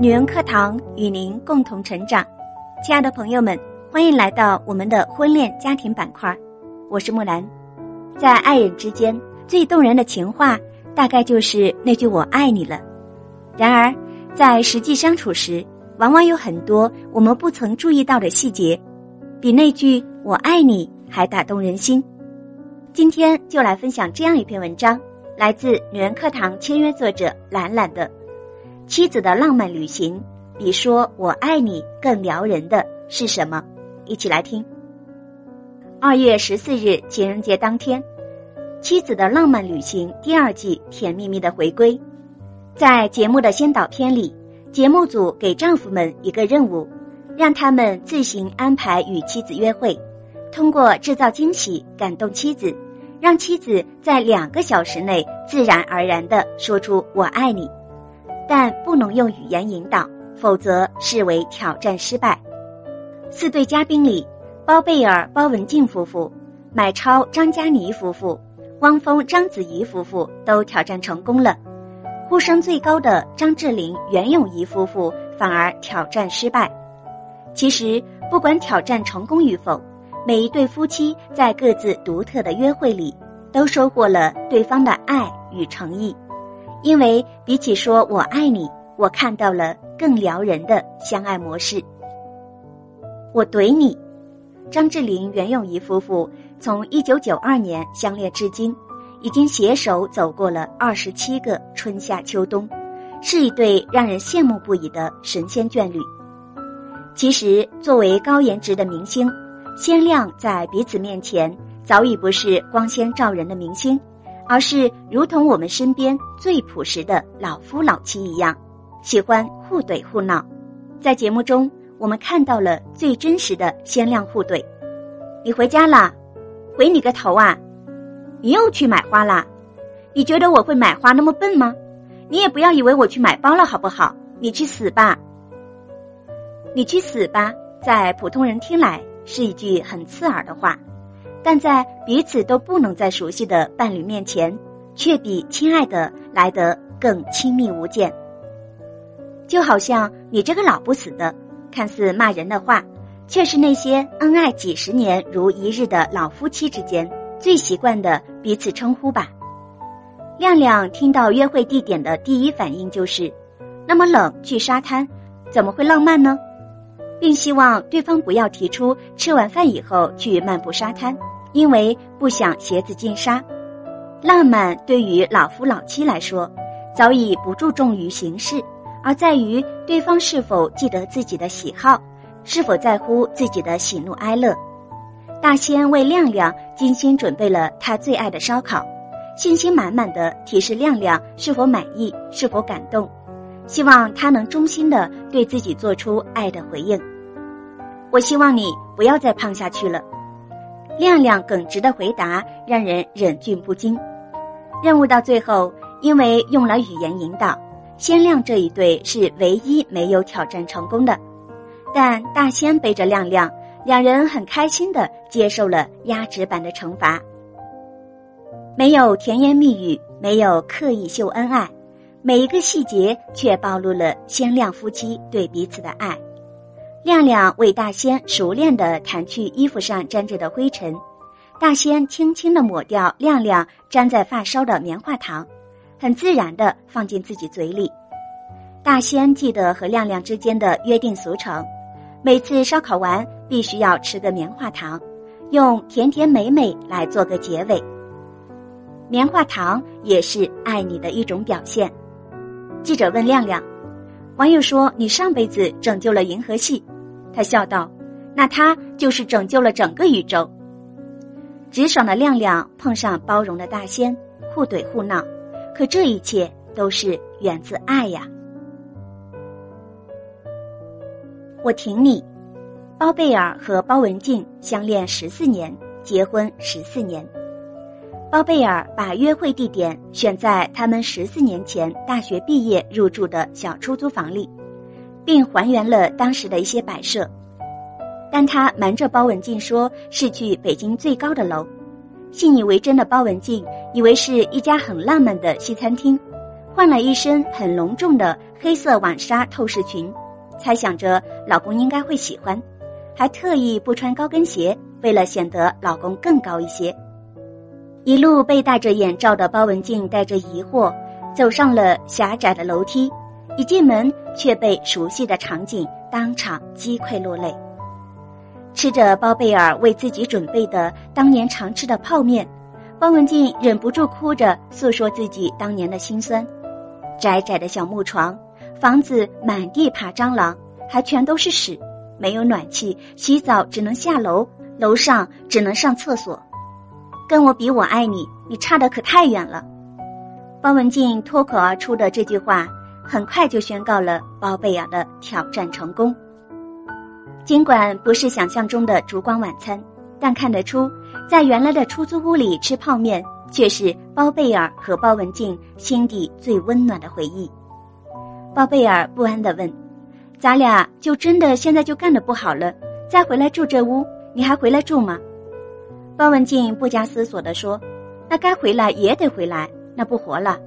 女人课堂与您共同成长，亲爱的朋友们，欢迎来到我们的婚恋家庭板块。我是木兰，在爱人之间最动人的情话，大概就是那句“我爱你”了。然而，在实际相处时，往往有很多我们不曾注意到的细节，比那句“我爱你”还打动人心。今天就来分享这样一篇文章，来自女人课堂签约作者懒懒的。妻子的浪漫旅行，比说我爱你更撩人的是什么？一起来听。二月十四日情人节当天，《妻子的浪漫旅行》第二季甜蜜蜜的回归。在节目的先导片里，节目组给丈夫们一个任务，让他们自行安排与妻子约会，通过制造惊喜感动妻子，让妻子在两个小时内自然而然的说出“我爱你”。但不能用语言引导，否则视为挑战失败。四对嘉宾里，包贝尔、包文婧夫妇、买超、张嘉倪夫妇、汪峰、章子怡夫妇都挑战成功了，呼声最高的张智霖、袁咏仪夫妇反而挑战失败。其实，不管挑战成功与否，每一对夫妻在各自独特的约会里，都收获了对方的爱与诚意。因为比起说我爱你，我看到了更撩人的相爱模式。我怼你，张智霖、袁咏仪夫妇从一九九二年相恋至今，已经携手走过了二十七个春夏秋冬，是一对让人羡慕不已的神仙眷侣。其实，作为高颜值的明星，鲜亮在彼此面前早已不是光鲜照人的明星。而是如同我们身边最朴实的老夫老妻一样，喜欢互怼互闹。在节目中，我们看到了最真实的鲜亮互怼。你回家了？回你个头啊！你又去买花啦？你觉得我会买花那么笨吗？你也不要以为我去买包了好不好？你去死吧！你去死吧！在普通人听来是一句很刺耳的话。但在彼此都不能再熟悉的伴侣面前，却比亲爱的来得更亲密无间。就好像你这个老不死的，看似骂人的话，却是那些恩爱几十年如一日的老夫妻之间最习惯的彼此称呼吧。亮亮听到约会地点的第一反应就是：那么冷去沙滩，怎么会浪漫呢？并希望对方不要提出吃完饭以后去漫步沙滩。因为不想鞋子进沙，浪漫对于老夫老妻来说，早已不注重于形式，而在于对方是否记得自己的喜好，是否在乎自己的喜怒哀乐。大仙为亮亮精心准备了他最爱的烧烤，信心满满的提示亮亮是否满意，是否感动，希望他能衷心的对自己做出爱的回应。我希望你不要再胖下去了。亮亮耿直的回答让人忍俊不禁。任务到最后，因为用了语言引导，鲜亮这一对是唯一没有挑战成功的。但大仙背着亮亮，两人很开心的接受了压直版的惩罚。没有甜言蜜语，没有刻意秀恩爱，每一个细节却暴露了鲜亮夫妻对彼此的爱。亮亮为大仙熟练地弹去衣服上沾着的灰尘，大仙轻轻地抹掉亮亮粘在发梢的棉花糖，很自然的放进自己嘴里。大仙记得和亮亮之间的约定俗成，每次烧烤完必须要吃个棉花糖，用甜甜美美来做个结尾。棉花糖也是爱你的一种表现。记者问亮亮。网友说：“你上辈子拯救了银河系。”他笑道：“那他就是拯救了整个宇宙。”直爽的亮亮碰上包容的大仙，互怼互闹，可这一切都是源自爱呀。我挺你。包贝尔和包文婧相恋十四年，结婚十四年。包贝尔把约会地点选在他们十四年前大学毕业入住的小出租房里，并还原了当时的一些摆设，但他瞒着包文婧说是去北京最高的楼，信以为真的包文婧以为是一家很浪漫的西餐厅，换了一身很隆重的黑色网纱透视裙，猜想着老公应该会喜欢，还特意不穿高跟鞋，为了显得老公更高一些。一路被戴着眼罩的包文婧带着疑惑走上了狭窄的楼梯，一进门却被熟悉的场景当场击溃落泪。吃着包贝尔为自己准备的当年常吃的泡面，包文婧忍不住哭着诉说自己当年的辛酸。窄窄的小木床，房子满地爬蟑螂，还全都是屎，没有暖气，洗澡只能下楼，楼上只能上厕所。跟我比，我爱你，你差的可太远了。包文婧脱口而出的这句话，很快就宣告了包贝尔的挑战成功。尽管不是想象中的烛光晚餐，但看得出，在原来的出租屋里吃泡面，却是包贝尔和包文婧心底最温暖的回忆。包贝尔不安地问：“咱俩就真的现在就干的不好了，再回来住这屋，你还回来住吗？”包文婧不加思索地说：“那该回来也得回来，那不活了。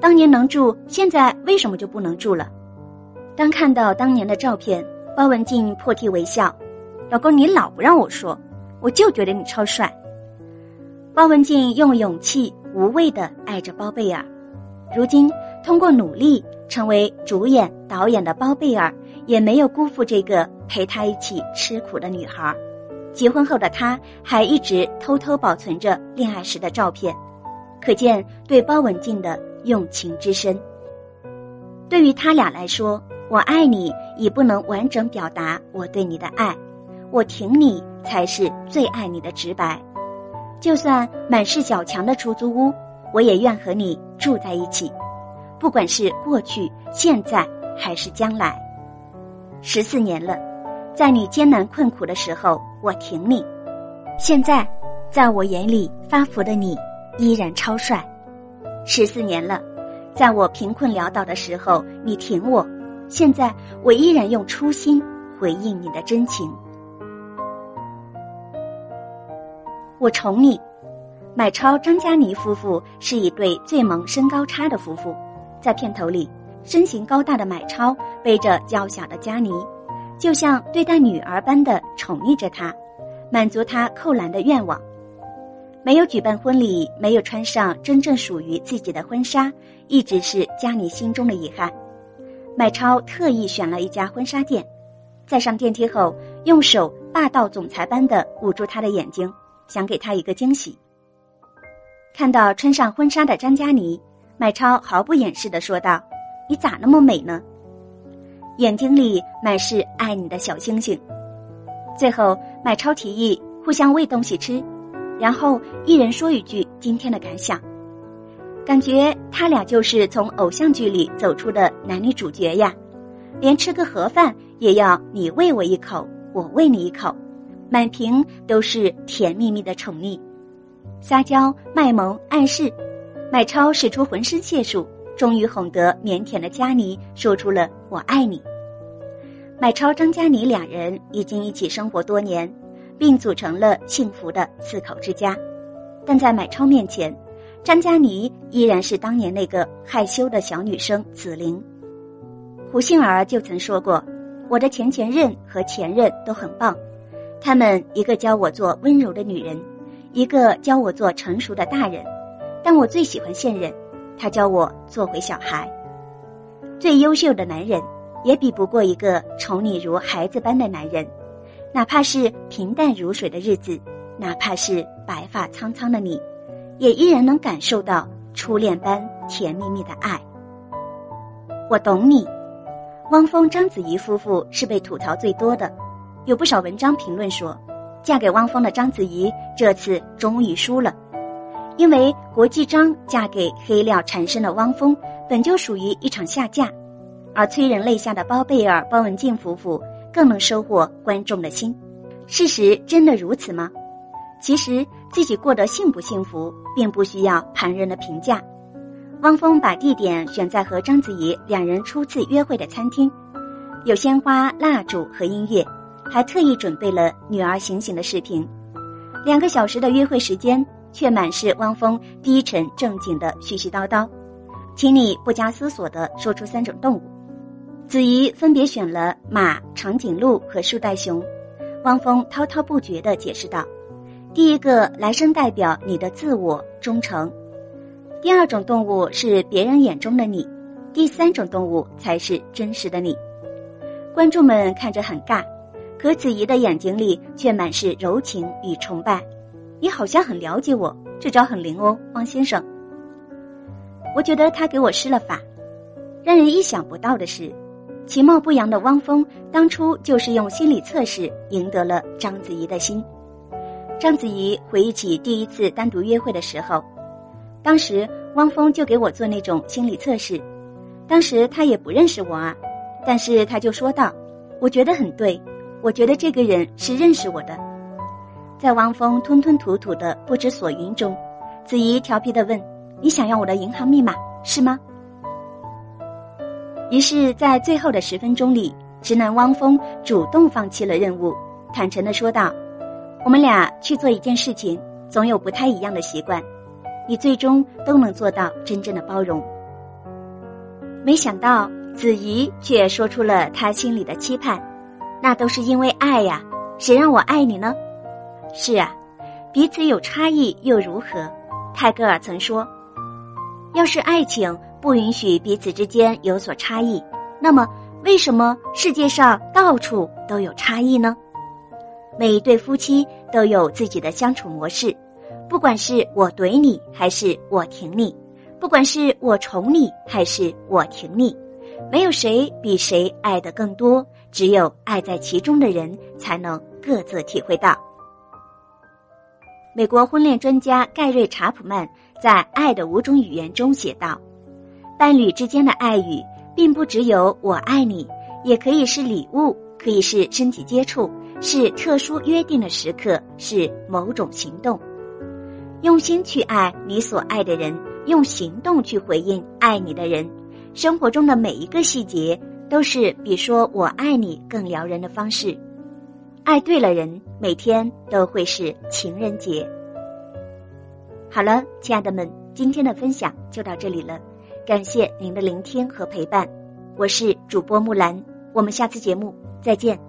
当年能住，现在为什么就不能住了？”当看到当年的照片，包文婧破涕为笑：“老公，你老不让我说，我就觉得你超帅。”包文婧用勇气无畏的爱着包贝尔。如今通过努力成为主演、导演的包贝尔，也没有辜负这个陪他一起吃苦的女孩。结婚后的他还一直偷偷保存着恋爱时的照片，可见对包文婧的用情之深。对于他俩来说，我爱你已不能完整表达我对你的爱，我挺你才是最爱你的直白。就算满是小强的出租屋，我也愿和你住在一起，不管是过去、现在还是将来。十四年了。在你艰难困苦的时候，我挺你；现在，在我眼里发福的你，依然超帅。十四年了，在我贫困潦倒的时候，你挺我；现在，我依然用初心回应你的真情。我宠你。买超张嘉倪夫妇是一对最萌身高差的夫妇，在片头里，身形高大的买超背着娇小的嘉倪。就像对待女儿般的宠溺着她，满足她扣篮的愿望。没有举办婚礼，没有穿上真正属于自己的婚纱，一直是佳妮心中的遗憾。买超特意选了一家婚纱店，在上电梯后，用手霸道总裁般的捂住她的眼睛，想给她一个惊喜。看到穿上婚纱的张嘉倪，买超毫不掩饰的说道：“你咋那么美呢？”眼睛里满是爱你的小星星。最后，买超提议互相喂东西吃，然后一人说一句今天的感想。感觉他俩就是从偶像剧里走出的男女主角呀，连吃个盒饭也要你喂我一口，我喂你一口，满屏都是甜蜜蜜的宠溺、撒娇、卖萌、暗示。买超使出浑身解数。终于哄得腼腆的佳妮说出了“我爱你”。买超张佳妮两人已经一起生活多年，并组成了幸福的四口之家。但在买超面前，张佳妮依然是当年那个害羞的小女生紫菱。胡杏儿就曾说过：“我的前前任和前任都很棒，他们一个教我做温柔的女人，一个教我做成熟的大人，但我最喜欢现任。”他教我做回小孩。最优秀的男人，也比不过一个宠你如孩子般的男人。哪怕是平淡如水的日子，哪怕是白发苍苍的你，也依然能感受到初恋般甜蜜蜜的爱。我懂你。汪峰、章子怡夫妇是被吐槽最多的，有不少文章评论说，嫁给汪峰的章子怡这次终于输了。因为国际章嫁给黑料缠身的汪峰，本就属于一场下嫁，而催人泪下的包贝尔、包文婧夫妇更能收获观众的心。事实真的如此吗？其实自己过得幸不幸福，并不需要旁人的评价。汪峰把地点选在和章子怡两人初次约会的餐厅，有鲜花、蜡烛和音乐，还特意准备了女儿醒醒的视频。两个小时的约会时间。却满是汪峰低沉正经的絮絮叨叨，请你不加思索的说出三种动物。子怡分别选了马、长颈鹿和树袋熊。汪峰滔滔不绝的解释道：“第一个来生代表你的自我忠诚，第二种动物是别人眼中的你，第三种动物才是真实的你。”观众们看着很尬，可子怡的眼睛里却满是柔情与崇拜。你好像很了解我，这招很灵哦，汪先生。我觉得他给我施了法。让人意想不到的是。其貌不扬的汪峰当初就是用心理测试赢得了章子怡的心。章子怡回忆起第一次单独约会的时候，当时汪峰就给我做那种心理测试，当时他也不认识我啊，但是他就说道：“我觉得很对，我觉得这个人是认识我的。”在汪峰吞吞吐吐的不知所云中，子怡调皮的问：“你想要我的银行密码是吗？”于是，在最后的十分钟里，直男汪峰主动放弃了任务，坦诚的说道：“我们俩去做一件事情，总有不太一样的习惯，你最终都能做到真正的包容。”没想到子怡却说出了他心里的期盼：“那都是因为爱呀，谁让我爱你呢？”是啊，彼此有差异又如何？泰戈尔曾说：“要是爱情。”不允许彼此之间有所差异，那么为什么世界上到处都有差异呢？每一对夫妻都有自己的相处模式，不管是我怼你还是我挺你，不管是我宠你还是我挺你，没有谁比谁爱的更多，只有爱在其中的人才能各自体会到。美国婚恋专家盖瑞查普曼在《爱的五种语言》中写道。伴侣之间的爱语，并不只有“我爱你”，也可以是礼物，可以是身体接触，是特殊约定的时刻，是某种行动。用心去爱你所爱的人，用行动去回应爱你的人。生活中的每一个细节，都是比说我爱你更撩人的方式。爱对了人，每天都会是情人节。好了，亲爱的们，今天的分享就到这里了。感谢您的聆听和陪伴，我是主播木兰，我们下次节目再见。